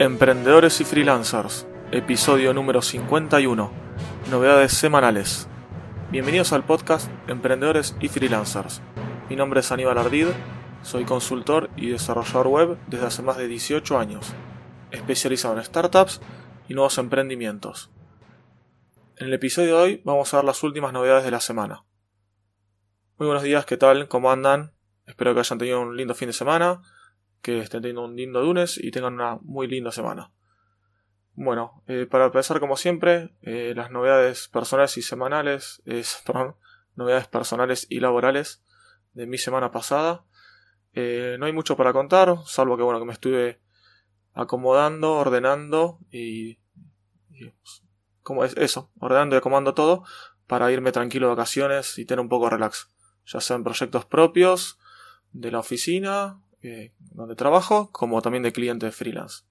Emprendedores y Freelancers, episodio número 51, novedades semanales. Bienvenidos al podcast Emprendedores y Freelancers. Mi nombre es Aníbal Ardid, soy consultor y desarrollador web desde hace más de 18 años, especializado en startups y nuevos emprendimientos. En el episodio de hoy vamos a ver las últimas novedades de la semana. Muy buenos días, ¿qué tal? ¿Cómo andan? Espero que hayan tenido un lindo fin de semana que estén teniendo un lindo lunes y tengan una muy linda semana. Bueno, eh, para empezar como siempre, eh, las novedades personales y semanales, perdón, novedades personales y laborales de mi semana pasada. Eh, no hay mucho para contar, salvo que bueno, que me estuve acomodando, ordenando y, y como es eso, ordenando y acomodando todo para irme tranquilo de vacaciones y tener un poco de relax, ya sean proyectos propios de la oficina donde trabajo, como también de clientes freelance.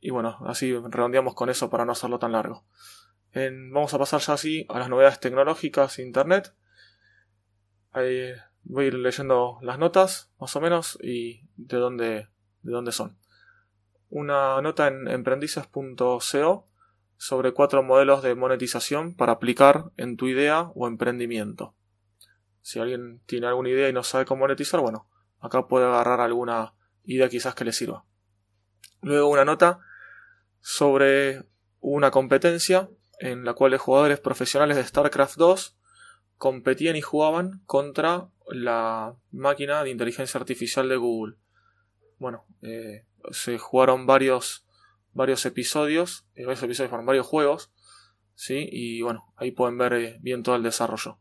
Y bueno, así redondeamos con eso para no hacerlo tan largo. vamos a pasar ya así a las novedades tecnológicas internet. Ahí voy a ir leyendo las notas, más o menos, y de dónde, de dónde son. Una nota en emprendices.co sobre cuatro modelos de monetización para aplicar en tu idea o emprendimiento. Si alguien tiene alguna idea y no sabe cómo monetizar, bueno, Acá puede agarrar alguna idea quizás que le sirva. Luego una nota sobre una competencia en la cual los jugadores profesionales de StarCraft 2 competían y jugaban contra la máquina de inteligencia artificial de Google. Bueno, eh, se jugaron varios, varios episodios, eh, varios episodios, fueron varios juegos, ¿sí? Y bueno, ahí pueden ver eh, bien todo el desarrollo.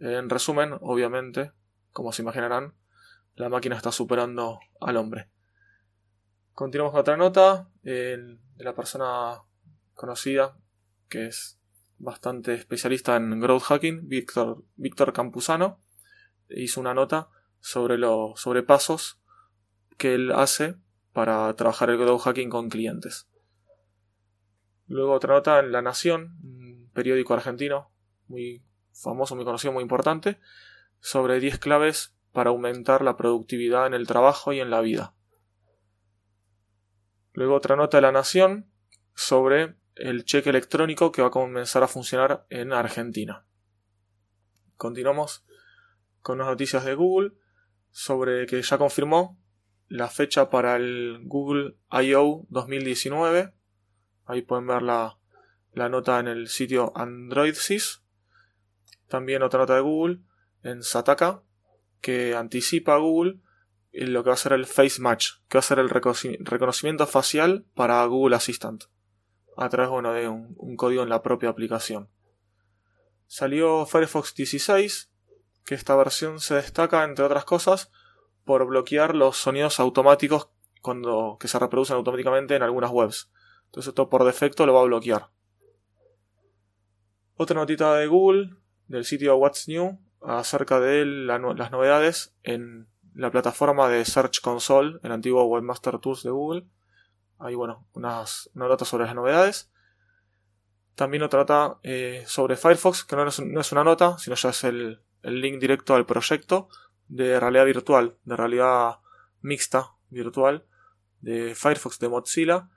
en resumen, obviamente, como se imaginarán, la máquina está superando al hombre. Continuamos con otra nota de la persona conocida que es bastante especialista en growth hacking, Víctor, Víctor Campuzano, hizo una nota sobre los sobre pasos que él hace para trabajar el growth hacking con clientes. Luego otra nota en La Nación, un periódico argentino muy famoso, muy conocido, muy importante, sobre 10 claves para aumentar la productividad en el trabajo y en la vida. Luego otra nota de la Nación sobre el cheque electrónico que va a comenzar a funcionar en Argentina. Continuamos con las noticias de Google sobre que ya confirmó la fecha para el Google I.O. 2019. Ahí pueden ver la, la nota en el sitio AndroidSys. También otra nota de Google en Sataka que anticipa a Google lo que va a ser el Face Match, que va a ser el reconocimiento facial para Google Assistant, a través de un, código en la propia aplicación. Salió Firefox 16, que esta versión se destaca, entre otras cosas, por bloquear los sonidos automáticos cuando, que se reproducen automáticamente en algunas webs. Entonces esto por defecto lo va a bloquear. Otra notita de Google, del sitio What's New, acerca de las novedades en la plataforma de Search Console, el antiguo Webmaster Tools de Google. Hay, bueno, unas, notas sobre las novedades. También otra nota eh, sobre Firefox, que no es, una nota, sino ya es el, el link directo al proyecto de realidad virtual, de realidad mixta virtual de Firefox de Mozilla,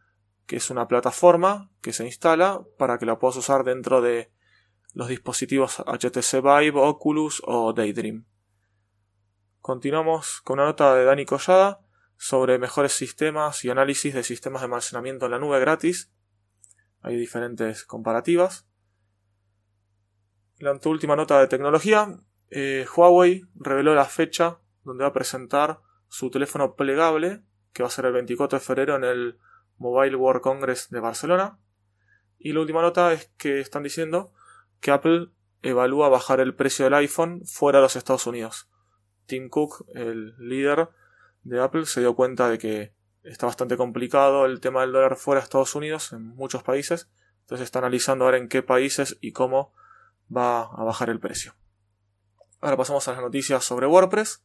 que es una plataforma que se instala para que la puedas usar dentro de los dispositivos HTC Vive, Oculus o Daydream. Continuamos con una nota de Dani Collada sobre mejores sistemas y análisis de sistemas de almacenamiento en la nube gratis. Hay diferentes comparativas. La última nota de tecnología. Eh, Huawei reveló la fecha donde va a presentar su teléfono plegable, que va a ser el 24 de febrero en el Mobile World Congress de Barcelona. Y la última nota es que están diciendo que Apple evalúa bajar el precio del iPhone fuera de los Estados Unidos. Tim Cook, el líder de Apple, se dio cuenta de que está bastante complicado el tema del dólar fuera de Estados Unidos en muchos países. Entonces está analizando ahora en qué países y cómo va a bajar el precio. Ahora pasamos a las noticias sobre WordPress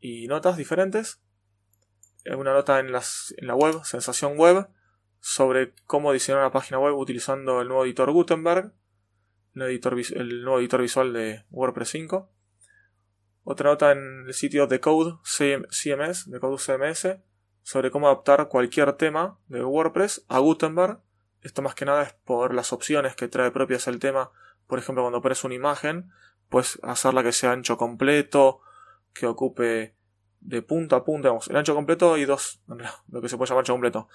y notas diferentes. Una nota en, en la web, Sensación Web, sobre cómo diseñar una página web utilizando el nuevo editor Gutenberg el, editor, nuevo editor visual de WordPress 5. Otra nota en el sitio Decode CMS, Decode CMS, sobre cómo adaptar cualquier tema de WordPress a Gutenberg. Esto más que nada es por las opciones que trae propias el tema. Por ejemplo, cuando pones una imagen, puedes hacerla que sea ancho completo, que ocupe de punta a punta. el ancho completo y dos, lo que se puede llamar ancho completo.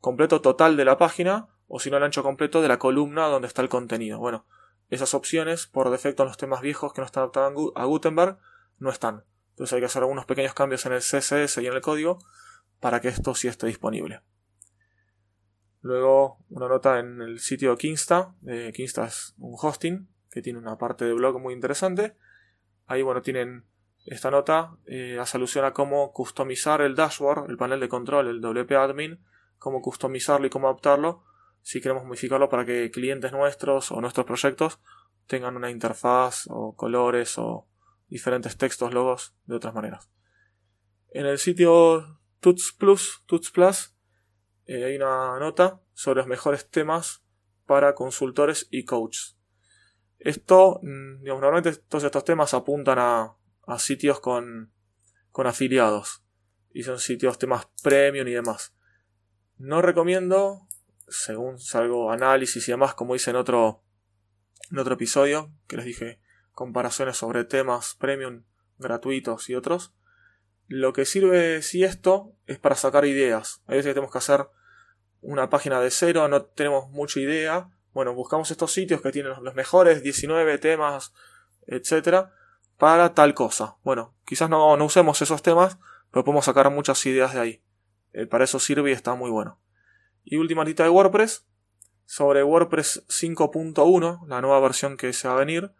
Completo total de la página, o si no el ancho completo de la columna donde está el contenido. Bueno, esas opciones, por defecto en los temas viejos que no están adaptados a Gutenberg, no están. Entonces hay que hacer algunos pequeños cambios en el CSS y en el código para que esto sí esté disponible. Luego una nota en el sitio Kingsta. Eh, es un hosting que tiene una parte de blog muy interesante. Ahí bueno tienen esta nota eh, alusión a cómo customizar el dashboard, el panel de control, el WP admin, cómo customizarlo y cómo adaptarlo si queremos modificarlo para que clientes nuestros o nuestros proyectos tengan una interfaz o colores o diferentes textos, logos de otras maneras. En el sitio Tuts Plus, Tuts Plus, eh, hay una nota sobre los mejores temas para consultores y coaches. Esto, mm, digamos, normalmente todos estos temas apuntan a, a sitios con, con afiliados y son sitios temas premium y demás. No recomiendo, según salgo análisis y demás, como hice en otro, en otro episodio, que les dije comparaciones sobre temas premium gratuitos y otros. Lo que sirve si esto es para sacar ideas. A veces tenemos que hacer una página de cero, no tenemos mucha idea. Bueno, buscamos estos sitios que tienen los mejores 19 temas, etcétera, para tal cosa. Bueno, quizás no, no usemos esos temas, pero podemos sacar muchas ideas de ahí. Eh, para eso sirve y está muy bueno. Y última lista de WordPress. Sobre WordPress 5.1, la nueva versión que se va a venir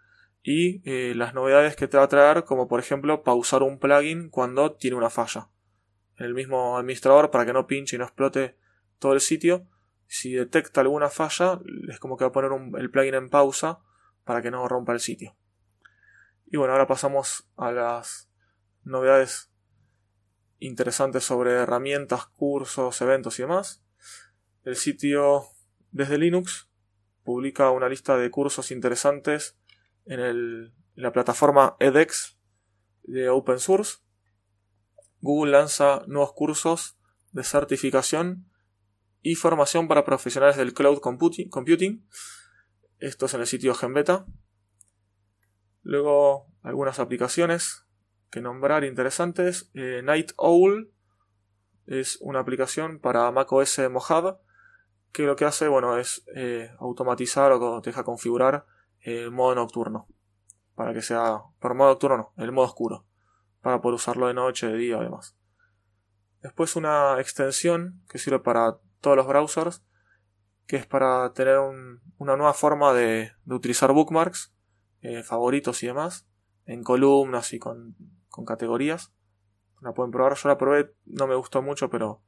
y eh, las novedades que te va a traer, como por ejemplo pausar un plugin cuando tiene una falla. El mismo administrador, para que no pinche y no explote todo el sitio, si detecta alguna falla, es como que va a poner el plugin en pausa para que no rompa el sitio. Y bueno, ahora pasamos a las novedades interesantes sobre herramientas, cursos, eventos y demás. El sitio desde Linux publica una lista de cursos interesantes en, la plataforma edX de Open Source. Google lanza nuevos cursos de certificación y formación para profesionales del cloud computing. Esto es en el sitio GenBeta. Luego algunas aplicaciones que nombrar interesantes. Eh, Night Owl es una aplicación para macOS Mojave que lo que hace bueno es eh, automatizar o te deja configurar el modo nocturno. Para que sea. Por modo nocturno, no, el modo oscuro. Para poder usarlo de noche, de día además. Después una extensión que sirve para todos los browsers. Que es para tener una nueva forma de, utilizar bookmarks, eh, favoritos y demás. En columnas y con, con categorías. La pueden probar. Yo la probé, no me gustó mucho, pero,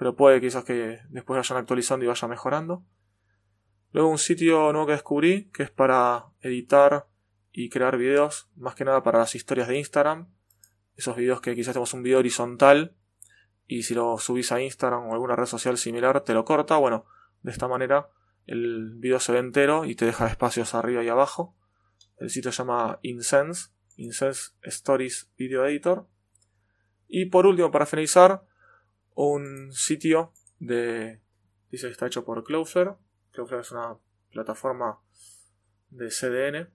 pero puede quizás que después vayan actualizando y vaya mejorando. Luego un sitio nuevo que descubrí que es para editar y crear videos, más que nada para las historias de Instagram. Esos videos que quizás tenemos un video horizontal y si lo subís a Instagram o alguna red social similar te lo corta. Bueno, de esta manera el video se ve entero y te deja espacios arriba y abajo. El sitio se llama Incense, Incense Stories Video Editor. Y por último, para finalizar, un sitio de... Dice que está hecho por Closer Cloudflare es una plataforma de CDN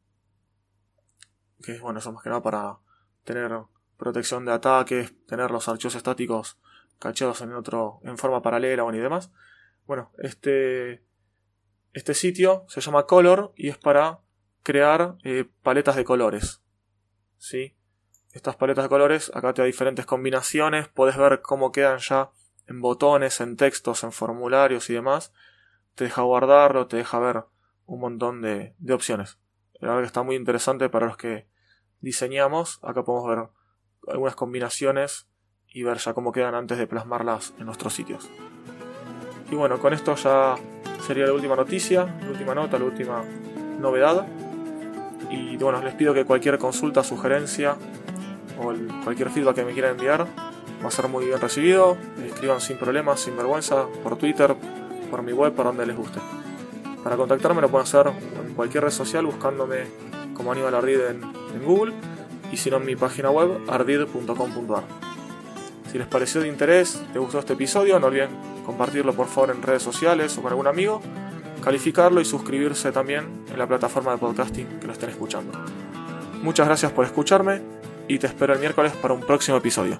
que bueno, eso más que nada para tener protección de ataques, tener los archivos estáticos cachados en otro en forma paralela y demás. Bueno, este este sitio se llama Color y es para crear eh, paletas de colores. ¿Sí? Estas paletas de colores, acá te da diferentes combinaciones, puedes ver cómo quedan ya en botones, en textos, en formularios y demás te deja guardarlo, te deja ver un montón de, opciones. La verdad que está muy interesante para los que diseñamos. Acá podemos ver algunas combinaciones y ver ya cómo quedan antes de plasmarlas en nuestros sitios. Y bueno, con esto ya sería la última noticia, la última nota, la última novedad. Y bueno, les pido que cualquier consulta, sugerencia o cualquier feedback que me quieran enviar va a ser muy bien recibido. Escriban sin problemas, sin vergüenza, por Twitter, por mi web, para donde les guste. Para contactarme lo pueden hacer en cualquier red social buscándome como Aníbal Ardid en, Google y si no en mi página web ardid.com.ar. Si les pareció de interés, te gustó este episodio, no olviden compartirlo por favor en redes sociales o con algún amigo, calificarlo y suscribirse también en la plataforma de podcasting que lo estén escuchando. Muchas gracias por escucharme y te espero el miércoles para un próximo episodio.